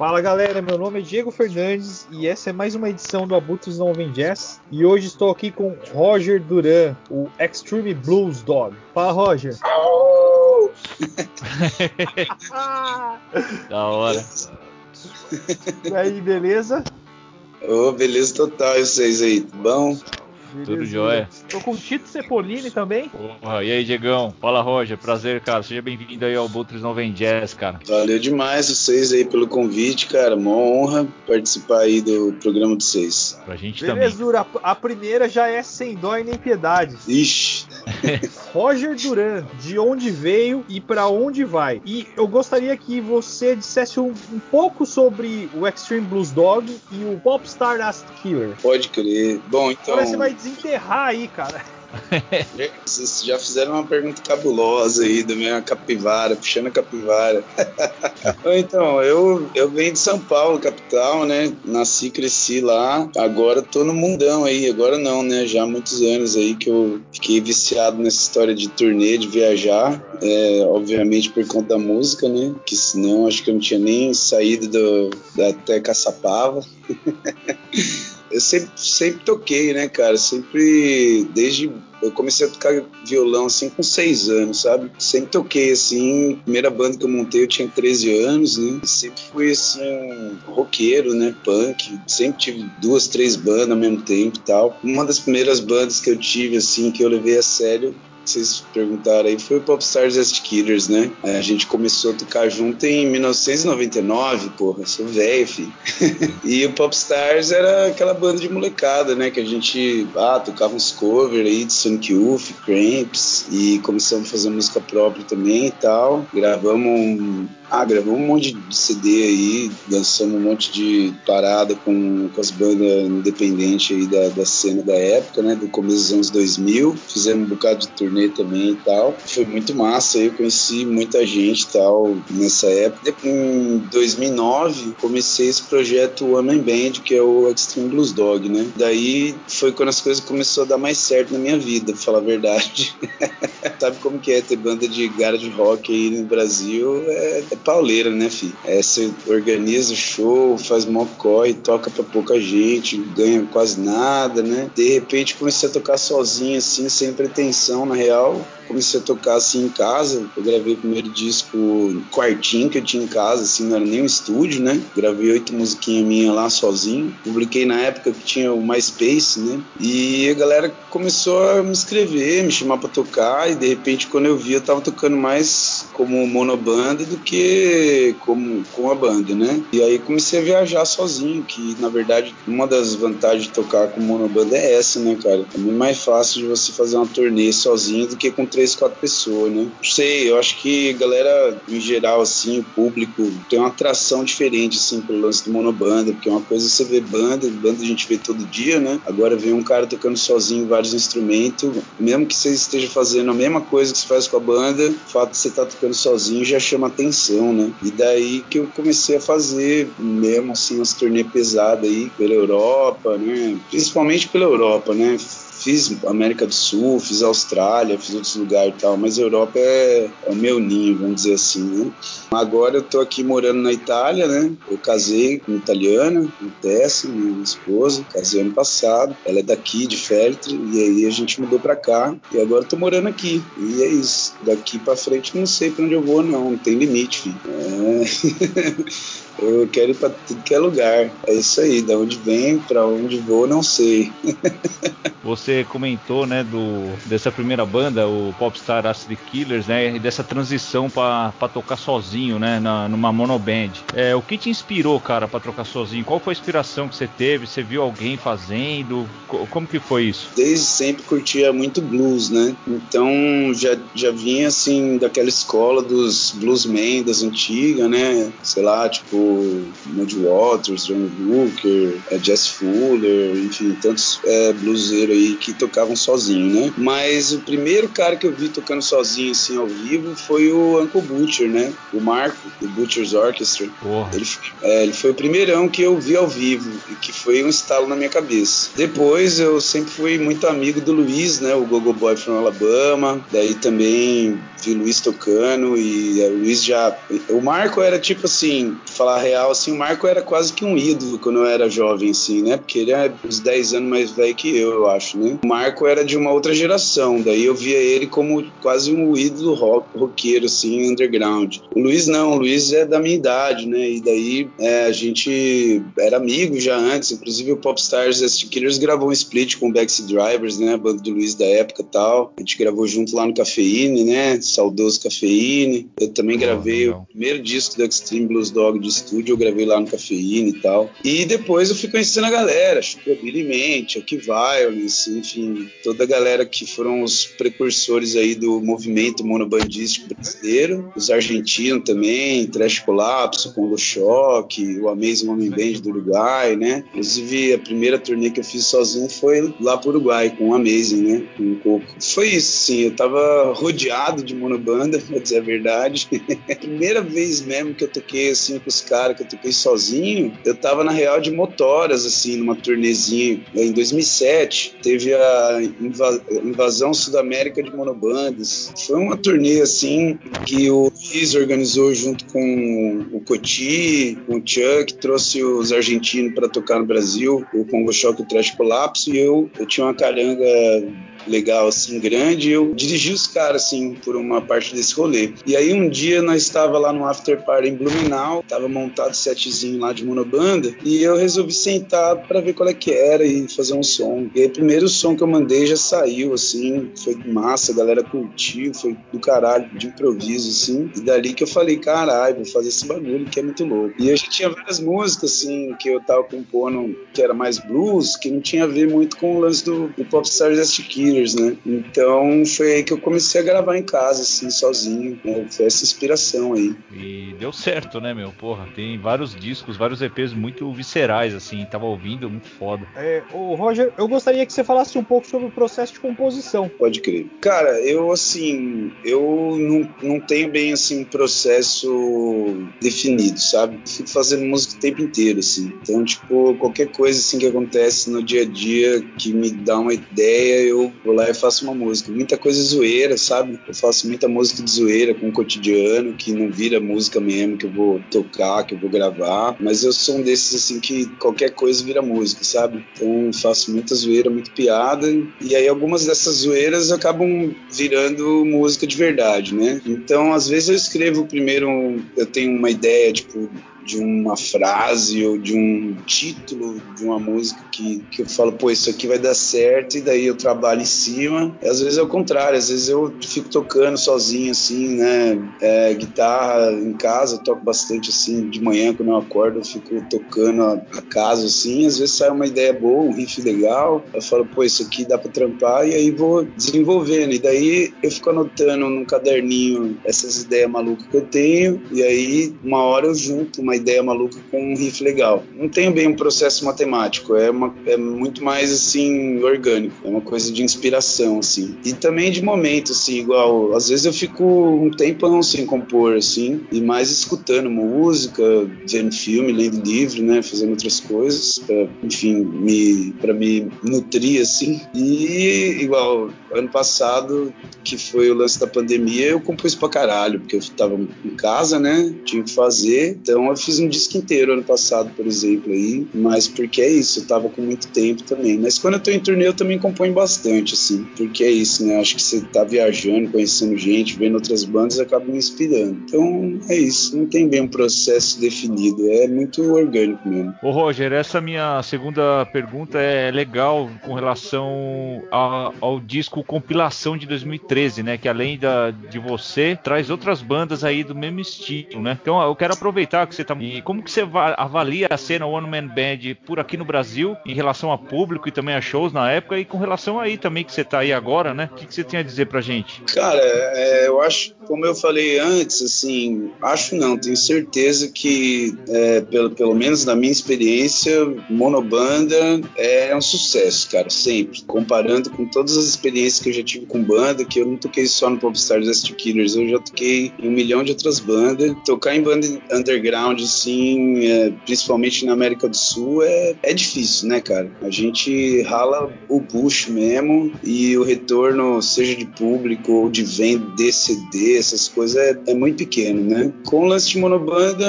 Fala galera, meu nome é Diego Fernandes e essa é mais uma edição do Abutres Não Vem Jazz. E hoje estou aqui com Roger Duran, o Extreme Blues Dog. Fala Roger. da hora. E aí, beleza? Ô, oh, beleza total, e vocês aí, tudo bom? Beleza. Tudo jóia. Tô com o Tito Cepolini também. Porra, e aí, Diegão? Fala, Roger. Prazer, cara. Seja bem-vindo aí ao Butres Não Vem Jazz, cara. Valeu demais vocês aí pelo convite, cara. Uma honra participar aí do programa de vocês. Pra gente Belezura, também. A, a primeira já é sem dó e nem piedade. Ixi. Roger Duran, de onde veio e para onde vai? E eu gostaria que você dissesse um, um, pouco sobre o Extreme Blues Dog e o Popstar Last Killer. Pode crer. Bom, então. Agora você vai desenterrar aí, cara. Vocês já fizeram uma pergunta cabulosa aí da minha capivara, puxando a capivara. então, eu, eu venho de São Paulo, capital, né? Nasci, cresci lá. Agora tô no mundão aí. Agora não, né? Já há muitos anos aí que eu fiquei viciado nessa história de turnê, de viajar. É, obviamente por conta da música, né? Que senão acho que eu não tinha nem saído do, da até Caçapava. eu sempre, sempre toquei, né, cara? Sempre, desde. Eu comecei a tocar violão assim com seis anos, sabe? Sempre toquei assim. Primeira banda que eu montei eu tinha 13 anos, né? Sempre fui assim, roqueiro, né? Punk. Sempre tive duas, três bandas ao mesmo tempo e tal. Uma das primeiras bandas que eu tive, assim, que eu levei a sério vocês perguntaram aí foi o Popstars As Killers, né? A gente começou a tocar junto em 1999, porra, sou velho, e o Popstars era aquela banda de molecada, né? Que a gente ah, tocava uns covers aí de Sonic Youth, Cramps, e começamos a fazer música própria também e tal. Gravamos um, ah, gravamos um monte de CD aí, dançamos um monte de parada com, com as bandas independentes aí da, da cena da época, né? Do começo dos anos 2000. Fizemos um bocado de turnê também e tal. Foi muito massa, eu conheci muita gente e tal nessa época. Em 2009, comecei esse projeto One Man Band, que é o Extreme Blues Dog, né? Daí foi quando as coisas começaram a dar mais certo na minha vida, pra falar a verdade. Sabe como que é ter banda de garage rock aí no Brasil? É, é pauleira, né, filho? É, você organiza show, faz mocó e toca pra pouca gente, ganha quase nada, né? De repente comecei a tocar sozinho, assim, sem pretensão, na real comecei a tocar assim em casa. Eu gravei o primeiro disco quartinho que eu tinha em casa, assim, não era nem um estúdio, né? Gravei oito musiquinhas minhas lá sozinho. Publiquei na época que tinha o MySpace, né? E a galera começou a me escrever, me chamar para tocar, e de repente, quando eu vi, eu tava tocando mais como monobanda do que como com a banda, né? E aí comecei a viajar sozinho, que na verdade uma das vantagens de tocar com monobanda é essa, né, cara? É muito mais fácil de você fazer uma turnê sozinho do que com três, quatro pessoas, né? Não sei, eu acho que a galera, em geral, assim, o público tem uma atração diferente, assim, pelo lance do monobanda, porque uma coisa é você vê banda, banda a gente vê todo dia, né? Agora vem um cara tocando sozinho vários instrumentos, mesmo que você esteja fazendo a mesma coisa que você faz com a banda, o fato de você estar tá tocando sozinho já chama atenção, né? E daí que eu comecei a fazer mesmo, assim, umas turnê pesadas aí pela Europa, né? Principalmente pela Europa, né? Fiz América do Sul, fiz Austrália, fiz outros lugares e tal, mas a Europa é, é o meu ninho, vamos dizer assim, né? Agora eu tô aqui morando na Itália, né? Eu casei com uma italiana, com Tessa, minha esposa, casei ano passado. Ela é daqui, de Feltre, e aí a gente mudou pra cá. E agora eu tô morando aqui. E é isso. Daqui pra frente não sei pra onde eu vou, não. Não tem limite, filho. É... Eu quero ir para tudo que é lugar. É isso aí. Da onde vem, para onde vou, não sei. Você comentou, né, do dessa primeira banda, o Popstar Acid Killers, né, e dessa transição para tocar sozinho, né, na, numa monoband. É, o que te inspirou, cara, para tocar sozinho? Qual foi a inspiração que você teve? Você viu alguém fazendo? Como que foi isso? Desde sempre curtia muito blues, né? Então já já vinha assim daquela escola dos bluesmen das antigas, né? Sei lá, tipo Muddy Waters, John Hooker, é, Jess Fuller, enfim, tantos é, bluseiros aí que tocavam sozinho, né? Mas o primeiro cara que eu vi tocando sozinho assim ao vivo foi o Uncle Butcher, né? O Marco, do Butcher's Orchestra. Ele, é, ele foi o primeirão que eu vi ao vivo e que foi um estalo na minha cabeça. Depois eu sempre fui muito amigo do Luiz, né? O Gogo Boy from Alabama. Daí também vi o Luiz tocando e é, o Luiz já. O Marco era tipo assim, falar falar a real, assim, o Marco era quase que um ídolo quando eu era jovem, assim, né? Porque ele é uns 10 anos mais velho que eu, eu acho, né? O Marco era de uma outra geração, daí eu via ele como quase um ídolo rock, roqueiro, assim, underground. O Luiz não, o Luiz é da minha idade, né? E daí é, a gente era amigo já antes, inclusive o Popstars ST Killers gravou um split com o Backseat Drivers, né? Banda do Luiz da época e tal. A gente gravou junto lá no Cafeíne, né? Saudoso Cafeíne. Eu também oh, gravei legal. o primeiro disco do Extreme Blues Dog de estúdio, eu gravei lá no Cafeíne e tal. E depois eu fui conhecendo a galera, Billy Mente, Oki Violence, enfim, toda a galera que foram os precursores aí do movimento monobandístico brasileiro, os argentinos também, Trash Colapso, Congo Shock, o Amazing Homem Band do Uruguai, né? Inclusive a primeira turnê que eu fiz sozinho foi lá pro Uruguai, com o Amazing, né? Com o Coco. Foi isso, sim, eu tava rodeado de monobanda, pra dizer a verdade. primeira vez mesmo que eu toquei assim com os caras, que eu toquei sozinho, eu tava na real de motoras, assim, numa turnezinha. Em 2007, teve a invasão Sudamérica de monobandas. Foi uma turnê, assim, que o Luiz organizou junto com o Coti, com o Chuck, trouxe os argentinos para tocar no Brasil, o Congo Shock e o Trash Colapso, e eu, eu tinha uma caranga legal, assim, grande. Eu dirigi os caras, assim, por uma parte desse rolê. E aí um dia nós estava lá no after party em Blumenau, tava montado setzinho lá de monobanda, e eu resolvi sentar para ver qual é que era e fazer um som. E aí primeiro som que eu mandei já saiu, assim, foi massa, a galera curtiu, foi do caralho, de improviso, assim. E dali que eu falei, caralho, vou fazer esse bagulho que é muito louco. E eu já tinha várias músicas, assim, que eu tava compondo, que era mais blues, que não tinha a ver muito com o lance do, do Popstars Né? Então foi aí que eu comecei a gravar em casa, assim, sozinho. Né? Foi essa inspiração aí. E deu certo, né, meu? Porra, tem vários discos, vários EPs muito viscerais, assim, tava ouvindo, muito foda. É, o Roger, eu gostaria que você falasse um pouco sobre o processo de composição. Pode crer. Cara, eu, assim, eu não, não tenho bem, assim, um processo definido, sabe? Fico fazendo música o tempo inteiro, assim. Então, tipo, qualquer coisa, assim, que acontece no dia a dia que me dá uma ideia, eu vou lá e faço uma música. Muita coisa zoeira, sabe? Eu faço muita música de zoeira com o cotidiano, que não vira música mesmo, que eu vou tocar, que eu vou gravar. Mas eu sou um desses, assim, que qualquer coisa vira música, sabe? Então faço muita zoeira, muito piada. E aí algumas dessas zoeiras acabam virando música de verdade, né? Então às vezes eu escrevo primeiro, eu tenho uma ideia, tipo, de uma frase ou de um título de uma música que, que eu falo, pô, isso aqui vai dar certo, e daí eu trabalho em cima. E às vezes é o contrário, às vezes eu fico tocando sozinho, assim, né? É, guitarra em casa, eu toco bastante assim, de manhã quando eu acordo, eu fico tocando a, a casa, assim, às vezes sai uma ideia boa, um riff legal, eu falo, pô, isso aqui dá pra trampar, e aí vou desenvolvendo. E daí eu fico anotando num caderninho essas ideias malucas que eu tenho, e aí uma hora eu junto uma ideia maluca com um riff legal. Não tem bem um processo matemático, é, uma, é muito mais assim orgânico, é uma coisa de inspiração assim. E também de momento assim, igual, às vezes eu fico um tempão sem compor assim, e mais escutando música, vendo filme, lendo livro, né, fazendo outras coisas, pra, enfim, me para me nutrir assim. E igual ano passado, que foi o lance da pandemia, eu compus pra caralho, porque eu tava em casa, né? Tinha que fazer. Então eu fiz um disco inteiro ano passado, por exemplo, aí. Mas porque é isso, eu tava com muito tempo também. Mas quando eu tô em turnê, eu também componho bastante, assim. Porque é isso, né? Acho que você tá viajando, conhecendo gente, vendo outras bandas, acaba me inspirando. Então é isso, não tem bem um processo definido, é muito orgânico mesmo. Ô Roger, essa minha segunda pergunta é legal com relação a, ao disco compilação de 2013, né? Que além da, de você, traz outras bandas aí do mesmo estilo, né? Então eu quero aproveitar que você tá. E como que você avalia a cena One Man Band por aqui no Brasil, em relação a público e também a shows na época, e com relação aí também que você tá aí agora, né? O que, que você tem a dizer pra gente? Cara, é, eu acho, como eu falei antes, assim, acho não, tenho certeza que, é, pelo, pelo menos na minha experiência, monobanda é um sucesso, cara, sempre. Comparando com todas as experiências que eu já tive com banda, que eu não toquei só no Popstars ST Killers, eu já toquei em um milhão de outras bandas. Tocar em banda underground assim, é, principalmente na América do Sul, é, é difícil, né, cara? A gente rala o bucho mesmo e o retorno, seja de público ou de venda de CD, essas coisas, é, é muito pequeno, né? Com o lance de monobanda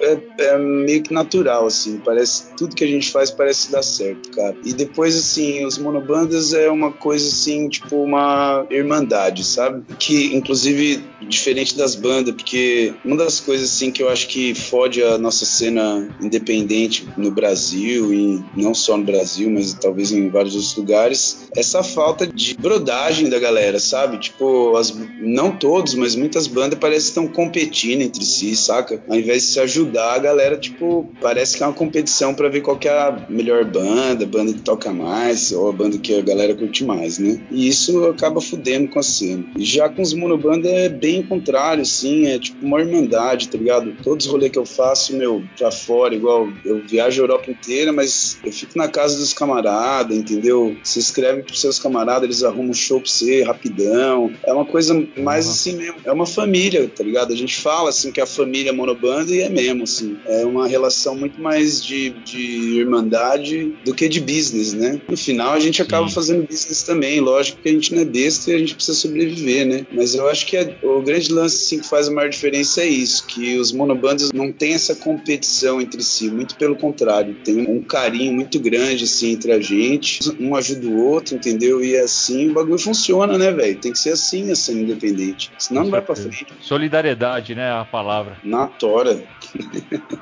é, é, meio que natural, assim, parece tudo que a gente faz parece dar certo, cara. E depois, assim, os monobandas é uma coisa assim, tipo uma irmandade, sabe? Que inclusive diferente das bandas, porque uma das coisas assim que eu acho que fode a nossa cena independente no Brasil e não só no Brasil, mas talvez em vários outros lugares, essa falta de brodagem da galera, sabe? Tipo, as, não todos, mas muitas bandas parecem estão competindo entre si, saca? Ao invés de se ajudar, a galera, tipo, parece que é uma competição para ver qual é a melhor banda, banda que toca mais, ou a banda que a galera curte mais, né? E isso acaba fudendo com a cena. E já com os monobanda é bem contrário, assim, é tipo uma irmandade, tá ligado? Todos os rolês que eu faço, meu, pra fora, igual eu viajo a Europa inteira, mas eu fico na casa dos camaradas, entendeu? Você escreve pros seus camaradas, eles arrumam um show pra você rapidão. É uma coisa mais assim mesmo. É uma família, tá ligado? A gente fala assim que a família é monobanda e é mesmo, assim. É uma relação muito mais de, de irmandade do que de business, né? No final a gente acaba Sim. fazendo business também, lógico que a gente não é besta e a gente precisa sobreviver, né? Mas eu acho que é, o grande lance assim, que faz a maior diferença é isso, que os monobandas não têm essa competição entre si, muito pelo contrário, tem um carinho muito grande assim entre a gente, um ajuda o outro, entendeu? E assim o bagulho funciona, né, velho? Tem que ser assim a cena independente, senão não vai para frente. Solidariedade, né, a palavra. Na tora.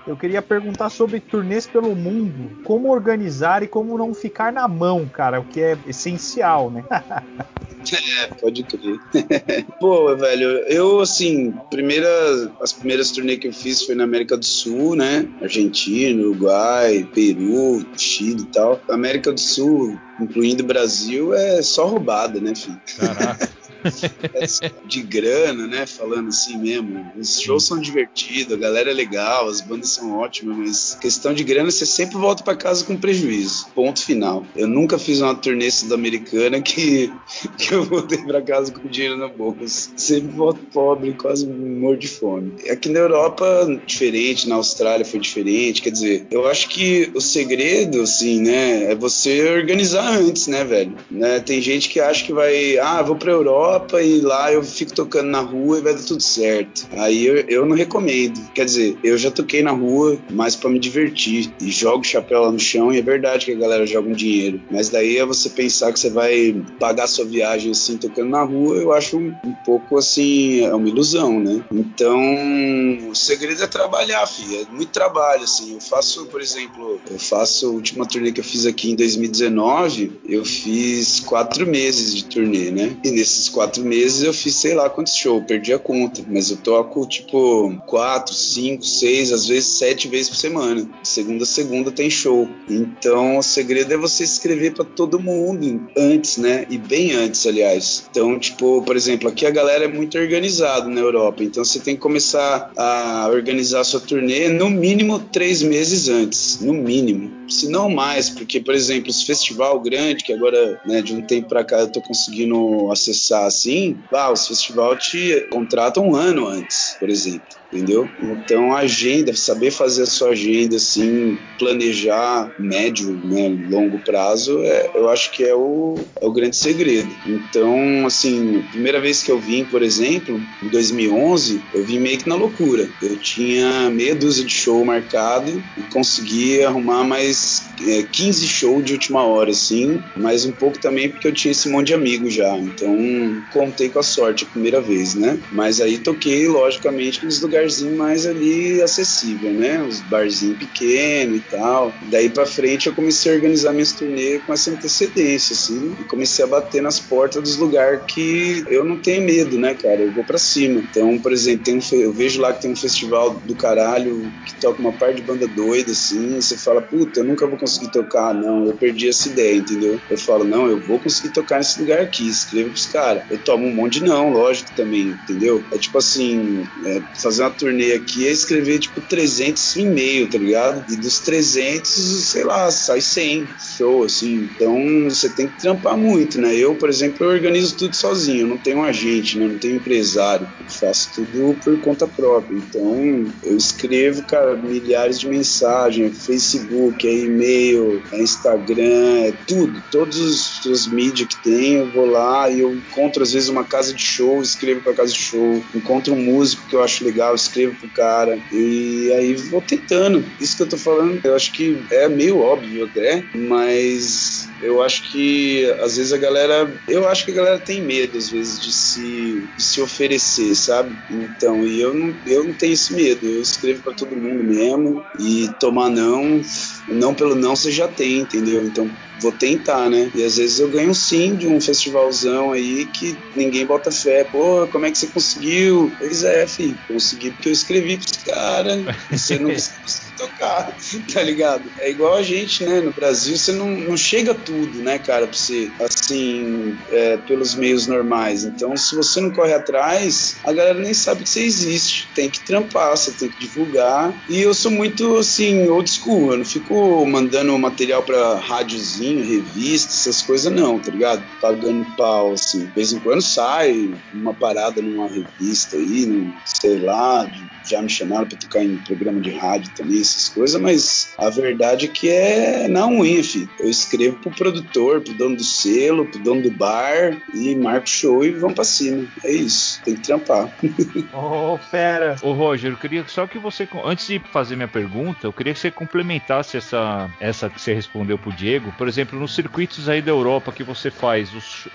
Eu queria perguntar sobre turnês pelo mundo, como organizar e como não ficar na mão, cara, o que é essencial, né? É, pode crer. Pô, velho, eu, assim, primeira, as primeiras turnês que eu fiz foi na América do Sul, né? Argentina, Uruguai, Peru, Chile e tal. América do Sul, incluindo Brasil, é só roubada, né, filho? Caraca. de grana, né? Falando assim mesmo. Os shows são divertidos, a galera é legal, as bandas são ótimas, mas questão de grana você sempre volta para casa com prejuízo. Ponto final. Eu nunca fiz uma turnê sul-americana que, que eu voltei para casa com dinheiro no bolso. Sempre volto pobre, quase morro de fome. Aqui na Europa, diferente, na Austrália foi diferente. Quer dizer, eu acho que o segredo, assim, né, é você organizar antes, né, velho? Né? Tem gente que acha que vai, ah, vou pra Europa Europa e lá eu fico tocando na rua e vai dar tudo certo. Aí eu, eu não recomendo. Quer dizer, eu já toquei na rua, mas para me divertir. E jogo chapéu lá no chão e é verdade que a galera joga um dinheiro. Mas daí é você pensar que você vai pagar sua viagem assim tocando na rua, eu acho um, um pouco assim, é uma ilusão, né? Então, o segredo é trabalhar, filho. É muito trabalho, assim. Eu faço, por exemplo, eu faço a última turnê que eu fiz aqui em 2019, eu fiz quatro meses de turnê, né? E nesses quatro quatro meses eu fiz sei lá quantos shows, perdi a conta, mas eu toco tipo quatro, cinco, seis, às vezes sete vezes por semana. Segunda segunda tem show. Então o segredo é você escrever para todo mundo antes, né? E bem antes, aliás. Então, tipo, por exemplo, aqui a galera é muito organizada na Europa, então você tem que começar a organizar a sua turnê no mínimo três meses antes, no mínimo. Se não mais, porque, por exemplo, esse festival grande, que agora, né, de um tempo para cá eu tô conseguindo acessar assim, ah, os festivais te contratam um ano antes, por exemplo entendeu? Então agenda, saber fazer a sua agenda assim, planejar médio, né, longo prazo, é, eu acho que é o, é o grande segredo. Então, assim, primeira vez que eu vim, por exemplo, em 2011, eu vim meio que na loucura. Eu tinha meia dúzia de show marcado e consegui arrumar mais é, 15 shows de última hora, assim, mas um pouco também porque eu tinha esse monte de amigos já. Então, contei com a sorte a primeira vez, né? Mas aí toquei, logicamente, nos lugares lugarzinho mais ali acessível, né? Os barzinhos pequenos e tal. Daí pra frente eu comecei a organizar minhas turnês com essa antecedência, assim, e comecei a bater nas portas dos lugares que eu não tenho medo, né, cara? Eu vou pra cima. Então, por exemplo, tem um, eu vejo lá que tem um festival do caralho que toca uma parte de banda doida, assim, e você fala, puta, eu nunca vou conseguir tocar. Não, eu perdi essa ideia, entendeu? Eu falo, não, eu vou conseguir tocar nesse lugar aqui, escrevo pros caras. Eu tomo um monte de não, lógico também, entendeu? É tipo assim, é, fazer uma turnê aqui é escrever tipo 300 e-mail, tá ligado? E dos 300, sei lá, sai 100 show, assim. Então você tem que trampar muito, né? Eu, por exemplo, eu organizo tudo sozinho, eu não tenho um agente, né? não tenho empresário, eu faço tudo por conta própria. Então eu escrevo, cara, milhares de mensagens, Facebook, e-mail, é Instagram, é tudo, todos os, os mídias que tem, eu vou lá e eu encontro às vezes uma casa de show, escrevo pra casa de show, encontro um músico que eu acho legal, escrevo pro cara, e aí vou tentando. Isso que eu tô falando, eu acho que é meio óbvio até, mas eu acho que às vezes a galera, eu acho que a galera tem medo às vezes de se, de se oferecer, sabe? Então, e eu não, eu não tenho esse medo, eu escrevo para todo mundo mesmo e tomar não, não pelo não você já tem, entendeu? Então, vou tentar, né? E às vezes eu ganho sim de um festivalzão aí que ninguém bota fé. Pô, como é que você conseguiu? Pois é, filho, consegui porque eu escrevi pros caras, você não conseguiu tocar, tá ligado? É igual a gente, né? No Brasil você não, não chega tudo, né, cara, pra você, assim, é, pelos meios normais. Então, se você não corre atrás, a galera nem sabe que você existe. Tem que trampar, você tem que divulgar. E eu sou muito, assim, old school. Eu não fico mandando material pra rádiozinho, revista, essas coisas, não, tá ligado? Pagando pau, assim. De vez em quando sai uma parada numa revista aí, num, sei lá, já me chamaram pra tocar em programa de rádio também, essas coisas, mas a verdade é que é na unha. Eu escrevo pro produtor, pro dono do selo, pro dono do bar e marco show e vamos pra cima. É isso, tem que trampar. Ô, oh, fera! Ô, Roger, eu queria só que você, antes de fazer minha pergunta, eu queria que você complementasse essa, essa que você respondeu pro Diego. Por exemplo, nos circuitos aí da Europa que você faz, os,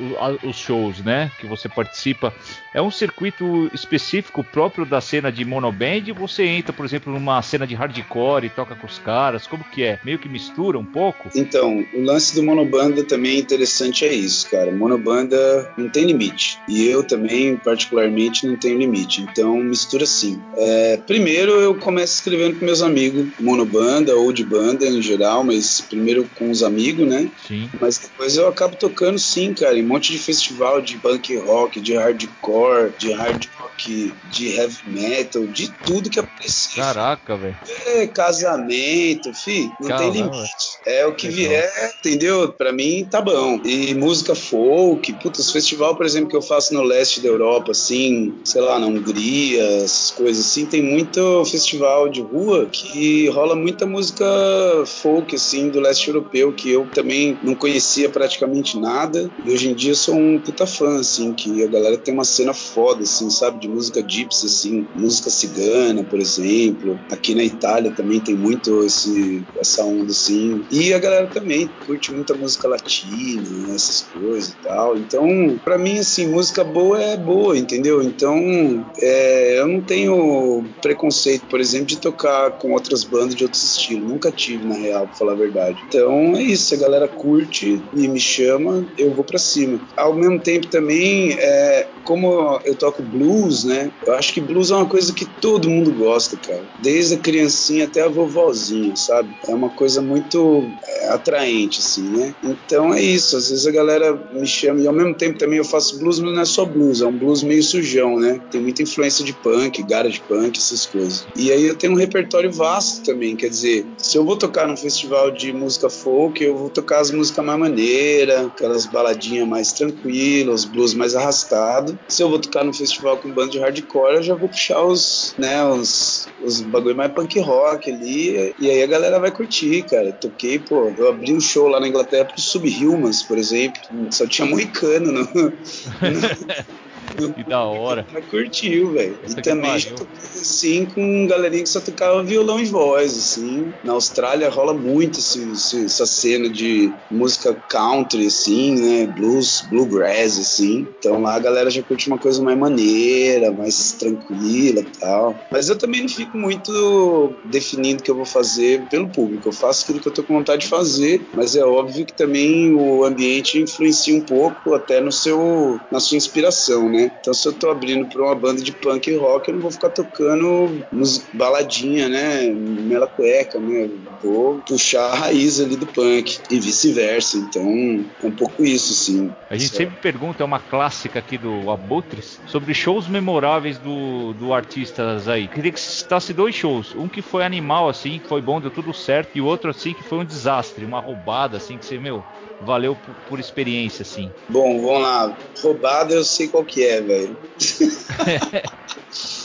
os shows, né, que você participa, é um circuito específico próprio da cena de monoband? Você entra, por exemplo, numa cena de hardcore e toca com os caras? Como que é? Meio que mistura um pouco? Então, o lance do monobanda também interessante é isso, cara. Monobanda não tem limite. E eu também, particularmente, não tenho limite. Então, mistura sim. É, primeiro, eu começo escrevendo com meus amigos, monobanda ou de banda em geral, mas primeiro com os amigos, né? Sim. Mas depois eu acabo tocando sim, cara, em um monte de festival de punk rock, de hardcore, de hard rock, de heavy metal, de tudo que aparecer. Caraca, velho. É, casamento, fi, não tem limite. É o que vier, entendeu? Pra mim tá bom. E música folk, putz, festival, por exemplo, que eu faço no leste da Europa, assim, sei lá, na Hungria, essas coisas assim, tem muito festival de rua que rola muita música folk, assim, do leste europeu, que eu também não conhecia praticamente nada. E hoje em dia sou um puta fã, assim, que a galera tem uma cena foda, assim, sabe? De música gypsy, assim, música cigana, por exemplo. Aqui na Itália também tem muito esse, essa onda, assim. E a galera também curte muita música latina, essas coisas e tal. Então, para mim, assim, música boa é boa, entendeu? Então, é, eu não tenho preconceito, por exemplo, de tocar com outras bandas de outros estilos. Nunca tive, na real, pra falar a verdade. Então, é isso. Galera curte e me chama, eu vou para cima. Ao mesmo tempo, também, é, como eu toco blues, né? Eu acho que blues é uma coisa que todo mundo gosta, cara. Desde a criancinha até a vovozinha, sabe? É uma coisa muito é, atraente, assim, né? Então é isso. Às vezes a galera me chama e ao mesmo tempo também eu faço blues, mas não é só blues, é um blues meio sujão, né? Tem muita influência de punk, garage punk, essas coisas. E aí eu tenho um repertório vasto também, quer dizer, se eu vou tocar num festival de música folk, eu vou tocar as músicas mais maneiras, aquelas baladinhas mais tranquilas, blues mais arrastado. Se eu vou tocar num festival com banda de hardcore, eu já vou puxar os, né, os, os bagulho mais punk rock ali, e aí a galera vai curtir, cara. Toquei, pô, eu abri um show lá na Inglaterra pro Subhumans, por exemplo, só tinha moicano no, no, que da hora. Mas curtiu, velho. E também já toquei assim com galerinha que só tocava violão e voz, assim. Na Austrália rola muito essa cena de música country, assim, né? Blues, bluegrass, assim. Então lá a galera já curte uma coisa mais maneira, mais tranquila e tal. Mas eu também não fico muito definindo o que eu vou fazer pelo público. Eu faço aquilo que eu tô com vontade de fazer, mas é óbvio que também o ambiente influencia um pouco até no seu, na sua inspiração, né? Então se eu tô abrindo pra uma banda de punk rock, eu não vou ficar tocando baladinha, né? Mela cueca, né? Vou puxar a raiz ali do punk e vice-versa. Então é um pouco isso, sim. A gente sempre pergunta, é uma clássica aqui do Abutres, sobre shows memoráveis do, do artistas aí. Queria que citasse dois shows. Um que foi animal, assim, que foi bom, deu tudo certo, e outro, assim, que foi um desastre, uma roubada, assim, que você, meu, valeu por, por experiência, assim. Bom, vamos lá. Roubada eu sei qual que é, velho.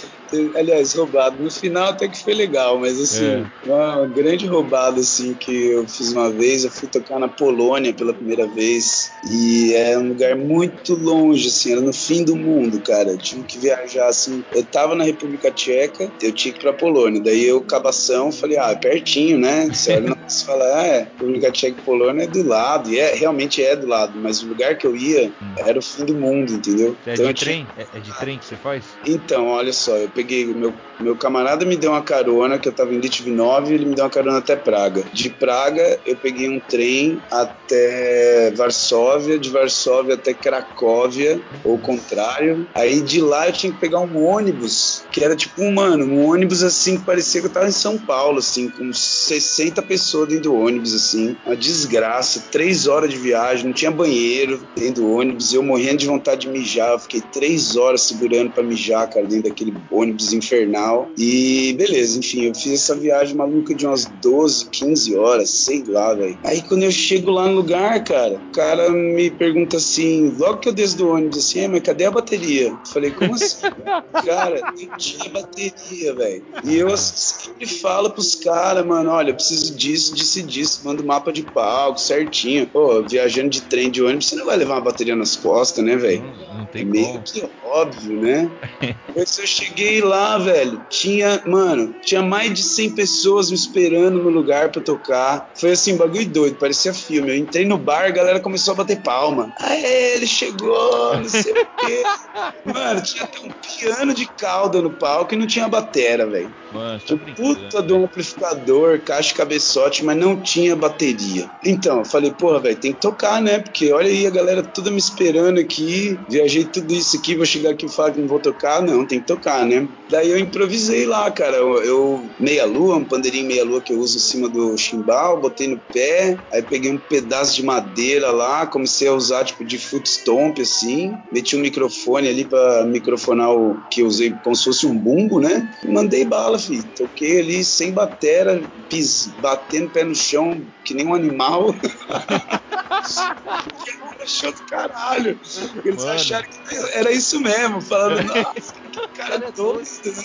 aliás, roubado. No final até que foi legal, mas assim, é. uma grande roubada assim que eu fiz uma vez, eu fui tocar na Polônia pela primeira vez e é um lugar muito longe, assim, era no fim do mundo, cara. Eu tive que viajar assim. Eu tava na República Tcheca, eu tinha que ir pra Polônia. Daí eu, cabação, falei, ah, é pertinho, né? Você olha você fala, ah, é, República Tcheca e Polônia é do lado, e é, realmente é do lado, mas o lugar que eu ia hum. era o fim do mundo, entendeu? É então, de trem? Tinha... É, é de trem que você faz? Então, olha só, eu peguei, meu, meu camarada me deu uma carona, que eu tava em Litvinov, ele me deu uma carona até Praga. De Praga, eu peguei um trem até Varsóvia, de Varsóvia até Cracóvia, ou contrário. Aí de lá eu tinha que pegar um ônibus, que era tipo, mano, um ônibus assim, que parecia que eu tava em São Paulo, assim, com 60 pessoas dentro do ônibus, assim, uma desgraça, três horas de viagem, não tinha banheiro dentro do ônibus, eu morrendo de vontade de mijar, eu fiquei três horas segurando para mijar, cara, dentro daquele ônibus infernal. E beleza, enfim, eu fiz essa viagem maluca de umas 12, 15 horas, sei lá, velho. Aí quando eu chego lá no lugar, cara, o cara me pergunta assim, logo que eu desço do ônibus, assim, mas cadê a bateria? Eu falei, como assim? cara, não tinha bateria, velho. E eu sempre falo pros caras, mano, olha, eu preciso disso, disso e disso, manda o um mapa de palco certinho. Pô, viajando de trem, de ônibus, você não vai levar uma bateria nas costas, né, velho? Não, não tem é meio como. que óbvio, né? Depois eu cheguei lá, velho, tinha, mano, tinha mais de 100 pessoas me esperando no lugar pra tocar. Foi assim, bagulho doido, parecia filme. Eu entrei no bar, a galera começou a bater palma. Aê, ele chegou, não sei o quê. Mano, tinha até um piano de cauda no palco e não tinha batera, velho. Mano, tá puta do amplificador, caixa e cabeçote, mas não tinha bateria. Então, eu falei, porra, velho, tem que tocar, né? Porque olha aí, a galera toda me esperando aqui, viajei tudo isso aqui, vou chegar aqui e falar que não vou tocar. Não, tem que tocar, né? Daí eu improvisei lá, cara. Eu, eu meia-lua, um pandeirinho meia-lua que eu uso em cima do chimbal, botei no pé, aí peguei um pedaço de madeira lá, comecei a usar tipo de foot stomp assim, meti um microfone ali para microfonar o que eu usei como se fosse um bumbo, né? E mandei bala, filho. Toquei ali sem batera, pis, batendo pé no chão que nem um animal. achou do caralho. Eles Mano. acharam que era isso mesmo, falando, nossa, que cara é doido, né?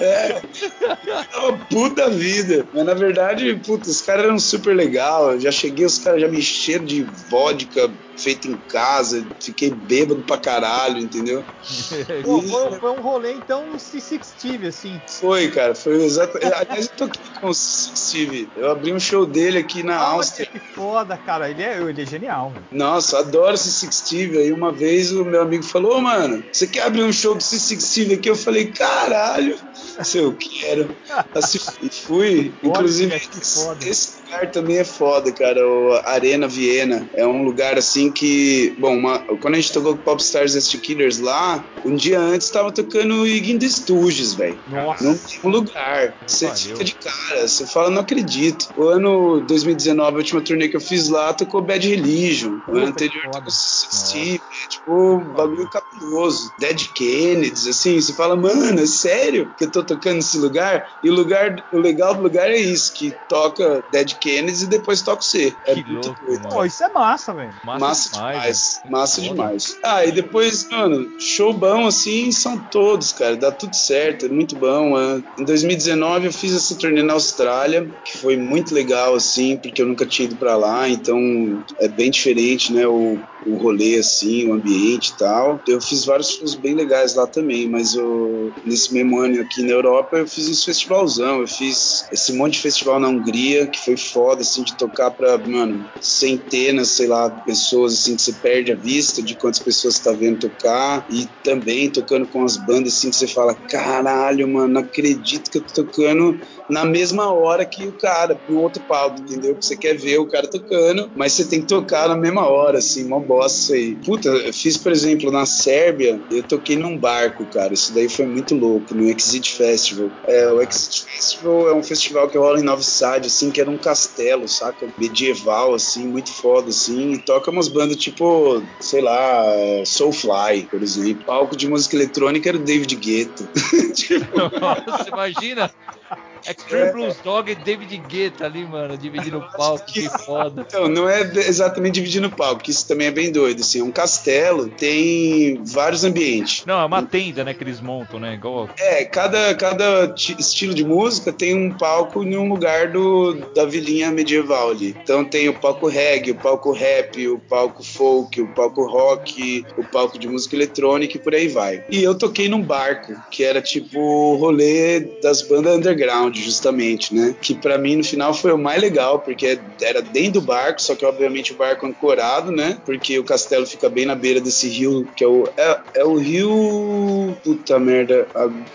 É, uma puta vida. Mas na verdade, puta, os caras eram super legal. Eu já cheguei, os caras já me encheram de vodka feito em casa, fiquei bêbado pra caralho, entendeu? Pô, foi, foi, um rolê então C6 Steve, assim. Foi, cara, foi exato. Aliás, eu toquei com o C6 Steve. Eu abri um show dele aqui na Olha, Áustria. Que foda, cara. Ele é, ele é genial. Nossa, adoro C6 Steve. Aí uma vez o meu amigo falou: Ô, mano, você quer abrir um show do C6 Steve aqui? Eu falei: caralho, se eu quero. Assim, fui. Inclusive, esse, esse lugar também é foda, cara. O Arena Viena. É um lugar assim que. Bom, uma, quando a gente tocou com Popstars St. Killers lá, um dia antes tava tocando the Stooges, velho. Nossa. Num mesmo lugar. Você fica de cara, você fala, não acredito. O ano 2019, a última turnê que eu fiz lá, tocou Bad Religion. O ano anterior tocou Steve. É, tipo, um bagulho cabuloso. Dead Kennedys, assim, você fala, mano, é sério que eu tô tocando nesse lugar? E o lugar, o legal do lugar é isso, que toca Dead Kennedys e depois toca o C. É que louco, doido. Pô, isso é massa, velho. Massa, massa demais. demais massa demais. Ah, e depois, mano, show bom assim são todos, cara. Dá tudo certo, é muito bom. É. Em 2019 eu fiz essa turnê na Austrália, que foi muito legal, assim, porque eu nunca tinha ido pra lá, então é bem diferente, né? O, o rolê, assim, o ambiente e tal. Eu fiz vários shows bem legais lá também, mas eu, nesse mesmo ano aqui na Europa eu fiz esse festivalzão. Eu fiz esse monte de festival na Hungria, que foi foda, assim, de tocar pra, mano, centenas, sei lá, pessoas, assim, que você perde a vista de quantas pessoas você tá vendo tocar. E também tocando com as bandas, assim, que você fala, caralho, mano, não acredito que eu tô tocando na mesma hora que o cara, no outro palco, entendeu? Que você quer ver o cara tocando, mas você tem que tocar na mesma hora, assim, mó bosta aí. Puta, eu fiz, por exemplo, na Sérvia, eu toquei num barco, cara. Isso daí foi muito louco, no Exit Festival. É, o Exit Festival é um festival que rola em Novi Sad, assim, que era um castelo, saca? Medieval, assim, muito foda, assim. E toca umas bandas tipo, sei lá, Soulfly, por exemplo. Palco de música eletrônica era o David Guetta. tipo... Nossa, imagina! Extreme é. Blues Dog e David Guetta ali, mano, dividindo o palco, que foda. Então, não é exatamente dividindo o palco, que isso também é bem doido, assim, é um castelo, tem vários ambientes. Não, é uma tenda, né, que eles montam, né, igual... É, cada, cada estilo de música tem um palco em um lugar do, da vilinha medieval ali. Então tem o palco reggae, o palco rap, o palco folk, o palco rock, o palco de música eletrônica e por aí vai. E eu toquei num barco, que era tipo o rolê das bandas underground, justamente, né? Que para mim no final foi o mais legal, porque era dentro do barco, só que obviamente o barco ancorado, né? Porque o castelo fica bem na beira desse rio, que é o, é, é o rio. Puta merda.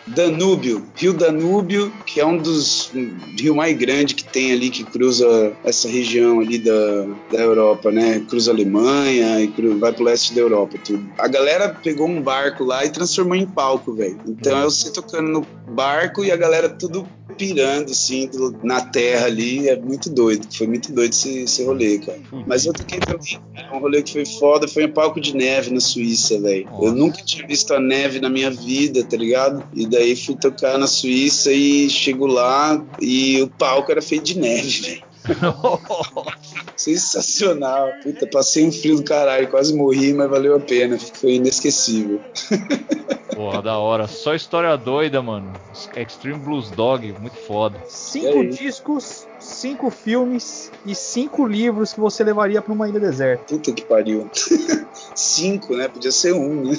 Danúbio. Rio Danúbio, que é um dos rios mais grandes que tem ali, que cruza essa região ali da, da Europa, né? Cruza a Alemanha e cruza, vai pro leste da Europa, tudo. A galera pegou um barco lá e transformou em palco, velho. Então eu sei tocando no barco e a galera tudo pirando, assim, do, na terra ali. É muito doido. Foi muito doido esse, esse rolê, cara. Mas eu toquei também. Um rolê que foi foda foi um palco de neve na Suíça, velho. Eu nunca tinha visto a neve na minha vida, tá ligado? E daí fui tocar na Suíça e chego lá e o palco era feito de neve, velho. Sensacional. Puta, passei um frio do caralho, quase morri, mas valeu a pena. Foi inesquecível. Porra, da hora. Só história doida, mano. Extreme Blues Dog, muito foda. Cinco discos, cinco filmes e cinco livros que você levaria para uma ilha deserta. Puta que pariu. cinco, né? Podia ser um, né?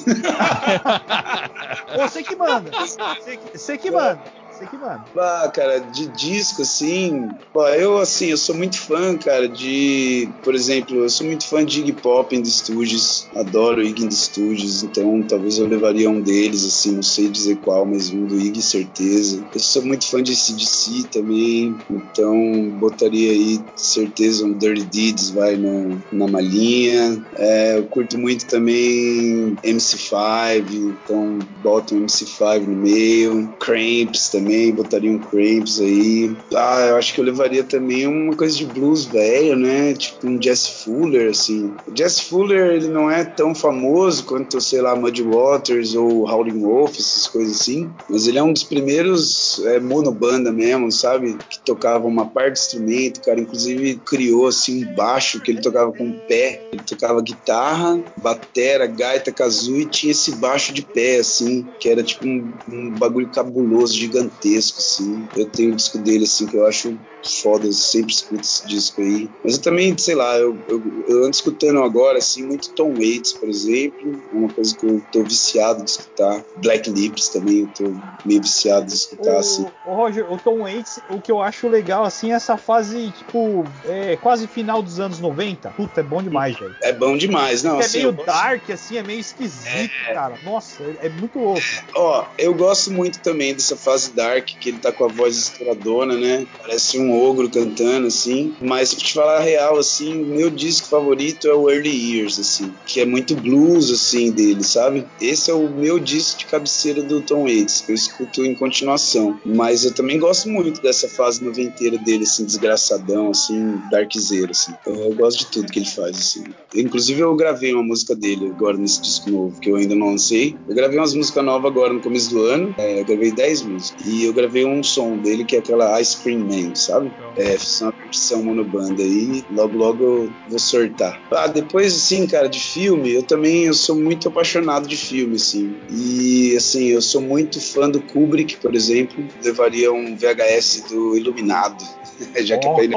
Você que manda. Você que, você que manda. Você que manda. Ah, cara, de disco, assim. Pô, eu, assim, eu sou muito fã, cara, de. Por exemplo, eu sou muito fã de Iggy Pop in the Studios. Adoro Iggy in the Studios. Então, talvez eu levaria um deles, assim. Não sei dizer qual, mas um do Iggy, certeza. Eu sou muito fã de CDC também. Então, botaria aí, certeza, um Dirty Deeds, vai na, na malinha. É, eu curto muito também MC5. Então, bota um MC5 no meio. Cramps também também, botaria um Cramps aí. Ah, eu acho que eu levaria também uma coisa de blues velho, né? Tipo um Jesse Fuller, assim. O Fuller, ele não é tão famoso quanto, sei lá, Muddy Waters ou Howling Wolf, essas coisas assim. Mas ele é um dos primeiros é, monobanda mesmo, sabe? Que tocava uma parte do instrumento, cara. Inclusive criou, assim, um baixo que ele tocava com o pé. Ele tocava guitarra, batera, gaita, kazoo e tinha esse baixo de pé, assim, que era tipo um, um bagulho cabuloso, gigantesco gigantesco, assim. Eu tenho um disco dele, assim, que eu acho foda, eu sempre escuto esse disco aí. Mas eu também, sei lá, eu, eu, eu ando escutando agora, assim, muito Tom Waits, por exemplo, é uma coisa que eu tô viciado de escutar. Black Lips também, eu tô meio viciado de escutar, o, assim. O Roger, o Tom Waits, o que eu acho legal, assim, é essa fase, tipo, é, quase final dos anos 90. Puta, é bom demais, velho. É bom demais, não. É assim, meio dark, assim, é meio esquisito, é... cara. Nossa, é, é muito louco. Ó, eu gosto muito também dessa fase dark, que ele tá com a voz estouradona, né? Parece um ogro cantando, assim. Mas pra te falar a real, assim, o meu disco favorito é o Early Years, assim, que é muito blues, assim, dele, sabe? Esse é o meu disco de cabeceira do Tom Waits, que eu escuto em continuação. Mas eu também gosto muito dessa fase noventeira dele, assim, desgraçadão, assim, darkzeiro, assim. Então, eu gosto de tudo que ele faz, assim. Inclusive, eu gravei uma música dele agora nesse disco novo, que eu ainda não lancei. Eu gravei umas músicas novas agora no começo do ano. É, eu gravei 10 músicas. E eu gravei um som dele, que é aquela Ice Cream Man, sabe? É, fiz uma percussão monobanda aí, logo logo eu vou sortar. Ah, depois, assim, cara, de filme, eu também eu sou muito apaixonado de filme, assim. E, assim, eu sou muito fã do Kubrick, por exemplo. Levaria um VHS do Iluminado. já que oh, pra ele,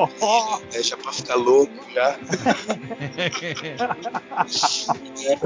é, já pra ficar louco já. é.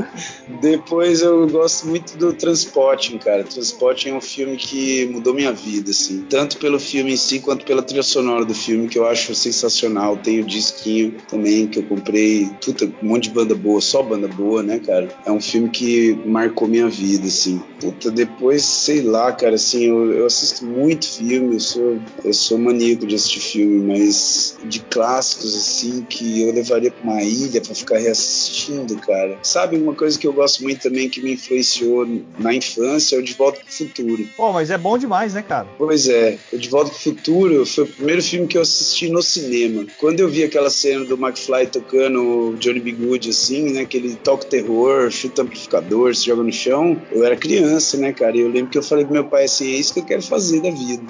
Depois eu gosto muito do Transporting, cara. Transporting é um filme que mudou minha vida, assim. Tanto pelo filme em si, quanto pela trilha sonora do filme, que eu acho sensacional. Tem o disquinho também, que eu comprei. Puta, um monte de banda boa, só banda boa, né, cara? É um filme que marcou minha vida, assim. Puta, depois, sei lá, cara, assim, eu, eu assisto muito filme, eu sou, eu sou maníaco de assistir filme filme, mas de clássicos assim que eu levaria para uma ilha para ficar reassistindo, cara. Sabe uma coisa que eu gosto muito também que me influenciou na infância é o De Volta para o Futuro. Pô, mas é bom demais, né, cara? Pois é, o De Volta para o Futuro foi o primeiro filme que eu assisti no cinema. Quando eu vi aquela cena do McFly tocando Johnny B. Good assim, né, aquele toque terror, chuta amplificador, se joga no chão, eu era criança, né, cara? E eu lembro que eu falei pro meu pai assim, é isso que eu quero fazer da vida.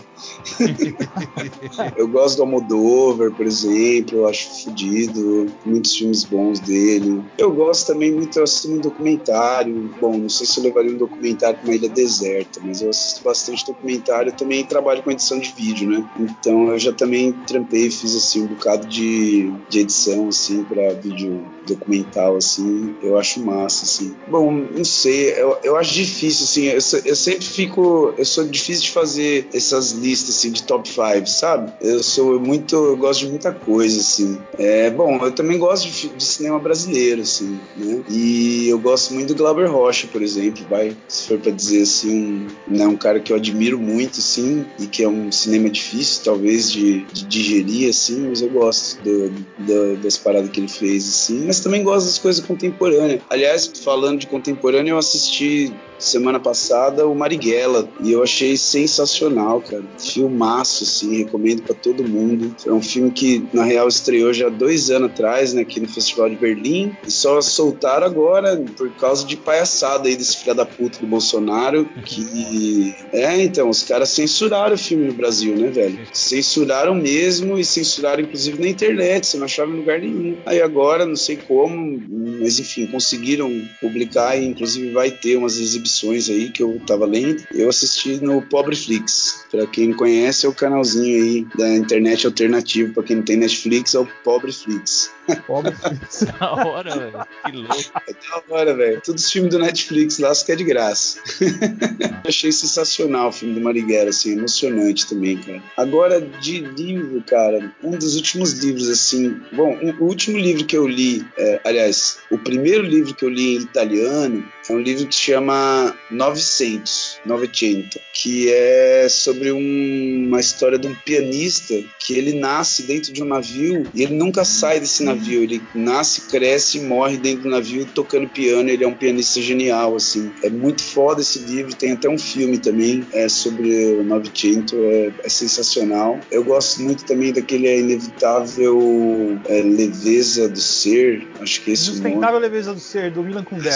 eu gosto do Almodóvar, por exemplo, eu acho fodido, muitos filmes bons dele. Eu gosto também muito, eu assisto um documentário, bom, não sei se eu levaria um documentário pra uma ilha deserta, mas eu assisto bastante documentário, eu também trabalho com edição de vídeo, né? Então eu já também trampei, fiz assim um bocado de, de edição, assim, pra vídeo documental, assim, eu acho massa, assim. Bom, não sei, eu, eu acho difícil, assim, eu, eu sempre fico, eu sou difícil de fazer essas listas, assim, de top 5, sabe? Eu sou muito, eu gosto de muita coisa, assim. É, bom, eu também gosto de, de cinema brasileiro, assim, né? E eu gosto muito do Glauber Rocha, por exemplo, vai, se for pra dizer assim, um, né, um cara que eu admiro muito, assim, e que é um cinema difícil, talvez, de, de digerir, assim, mas eu gosto do, do, das paradas que ele fez, assim, mas também gosto das coisas contemporâneas. Aliás, falando de contemporâneo, eu assisti semana passada o Marighella e eu achei sensacional, cara. Filmaço, assim, recomendo para todo mundo. É um filme que, na real, estreou já dois anos atrás, né, aqui no Festival de Berlim e só soltaram agora por causa de palhaçada aí desse filho da puta do Bolsonaro que... É, então, os caras censuraram o filme no Brasil, né, velho? Censuraram mesmo e censuraram inclusive na internet, você não achava em lugar nenhum. Aí agora, não sei como, mas enfim, conseguiram publicar e inclusive vai ter umas exibições aí que eu tava lendo. Eu assisti no Pobreflix. Pra quem conhece, é o canalzinho aí da internet alternativo. Pra quem não tem Netflix, é o Pobreflix. Pobreflix. da hora, velho. Que louco. É da hora, velho. Todos os filmes do Netflix lá, que é de graça. Achei sensacional o filme do Marighella, assim, emocionante também, cara. Agora, de livro, cara, um dos últimos livros, assim. Bom, o último livro que eu li, é, aliás, o primeiro livro que eu li em italiano é um livro que se chama 900, 900, que é sobre um, uma história de um pianista que ele nasce dentro de um navio e ele nunca sai desse navio. Ele nasce, cresce e morre dentro do navio tocando piano. Ele é um pianista genial, assim. É muito foda esse livro. Tem até um filme também é, sobre o 900. É, é sensacional. Eu gosto muito também daquele A Inevitável é, Leveza do Ser. Acho que esse Sustentável Leveza do Ser, do Milan Kundera.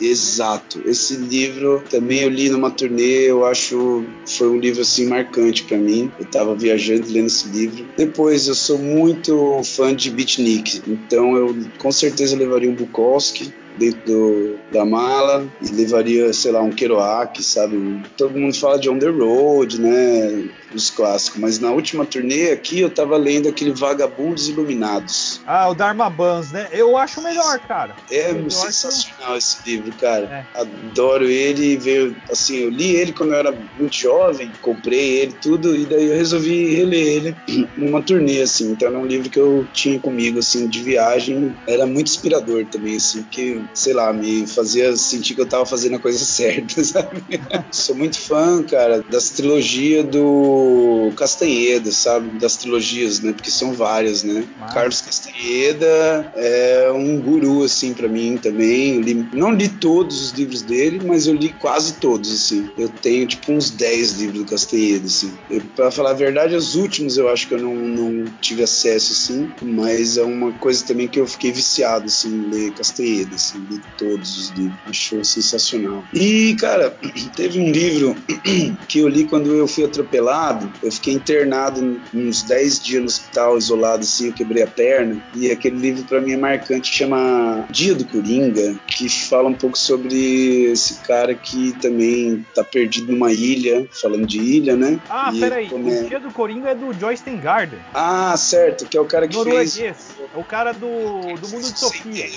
Exato. Esse livro também eu li numa turnê. Eu acho foi um livro assim marcante para mim. Eu tava viajando lendo esse livro. Depois eu sou muito fã de beatnik, então eu com certeza levaria um Bukowski dentro do, da mala e levaria, sei lá, um Kerouac, sabe? Todo mundo fala de On the Road, né? Os clássicos, mas na última turnê aqui eu tava lendo aquele Vagabundos Iluminados. Ah, o Dharma Bans, né? Eu acho melhor, cara. É eu sensacional acho... esse livro, cara. É. Adoro ele, veio assim, eu li ele quando eu era muito jovem, comprei ele tudo e daí eu resolvi reler ele numa turnê assim. Então era um livro que eu tinha comigo assim de viagem, era muito inspirador também assim, porque sei lá, me fazia sentir que eu tava fazendo a coisa certa, sabe? Sou muito fã, cara, das trilogias do Castanheda, sabe? Das trilogias, né? Porque são várias, né? Mas... Carlos Castanheda é um guru, assim, para mim também. Li, não li todos os livros dele, mas eu li quase todos, assim. Eu tenho, tipo, uns 10 livros do Castanheda, assim. Eu, pra falar a verdade, os últimos eu acho que eu não, não tive acesso, assim, mas é uma coisa também que eu fiquei viciado, assim, em ler Castanheda, assim li todos os livros, achou sensacional. E, cara, teve um livro que eu li quando eu fui atropelado, eu fiquei internado uns 10 dias no hospital, isolado assim, eu quebrei a perna, e aquele livro para mim é marcante, chama Dia do Coringa, que fala um pouco sobre esse cara que também tá perdido numa ilha, falando de ilha, né? Ah, e peraí, come... o Dia do Coringa é do Joyce Garden. Ah, certo, que é o cara que Norueguês. fez... É o cara do, do Mundo de Sofia.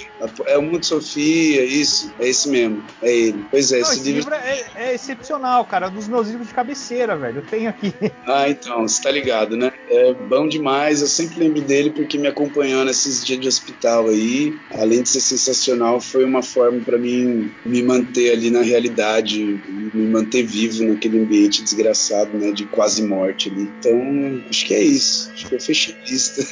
É o Mundo de Sofia isso. É esse mesmo. É ele. Pois é, Não, esse, esse livro é, é excepcional, cara. Um dos meus livros de cabeceira, velho. Eu tenho aqui. Ah, então, você tá ligado, né? É bom demais. Eu sempre lembro dele porque me acompanhou nesses dias de hospital aí. Além de ser sensacional, foi uma forma para mim me manter ali na realidade, me manter vivo naquele ambiente desgraçado, né? De quase morte ali. Então, acho que é isso. Acho que eu fechei a lista.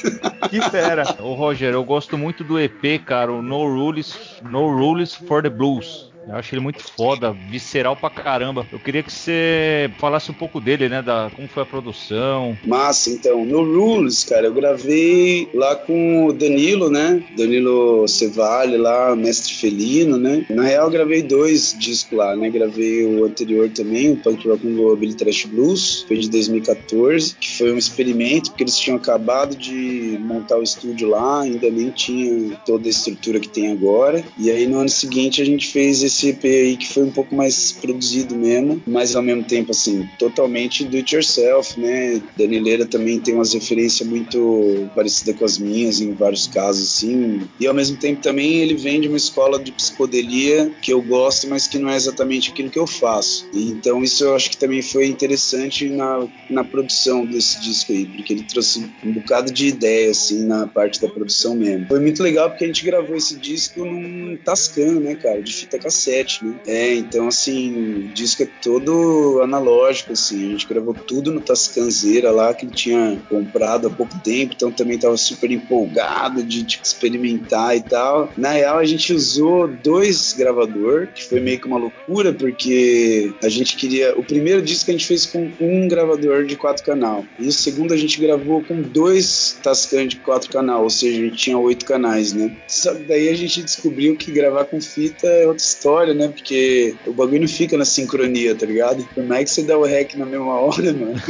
Que fera. Ô Roger, eu gosto muito do EP, cara, o No Rules, no Rules for the Blues. Eu acho ele muito foda, visceral pra caramba. Eu queria que você falasse um pouco dele, né? Da como foi a produção. Massa, então. No Rules, cara, eu gravei lá com o Danilo, né? Danilo Cevale lá, mestre felino, né? Na real, eu gravei dois discos lá, né? Gravei o anterior também, o Punk Rock and Roll Billy Trash Blues, foi de 2014, que foi um experimento, porque eles tinham acabado de montar o estúdio lá, ainda nem tinha toda a estrutura que tem agora. E aí no ano seguinte a gente fez esse esse EP aí que foi um pouco mais produzido mesmo, mas ao mesmo tempo assim, totalmente do it yourself, né? Danileira também tem umas referências muito parecidas com as minhas em vários casos assim. E ao mesmo tempo também ele vem de uma escola de psicodelia que eu gosto, mas que não é exatamente aquilo que eu faço. Então isso eu acho que também foi interessante na, na produção desse disco aí, porque ele trouxe um bocado de ideia assim na parte da produção mesmo. Foi muito legal porque a gente gravou esse disco num Tascam, né, cara, de fita cassete cassete, né? É, então assim, o disco é todo analógico, assim. A gente gravou tudo no Tascanzeira lá, que ele tinha comprado há pouco tempo, então também tava super empolgado de tipo, experimentar e tal. Na real, a gente usou dois gravador, que foi meio que uma loucura, porque a gente queria. O primeiro disco a gente fez com um gravador de quatro canal. E o segundo a gente gravou com dois Tascan de quatro canal, ou seja, a gente tinha oito canais, né? Só que daí a gente descobriu que gravar com fita é outra história história, né? Porque o bagulho não fica na sincronia, tá ligado? Como é que você dá o rec na mesma hora, mano?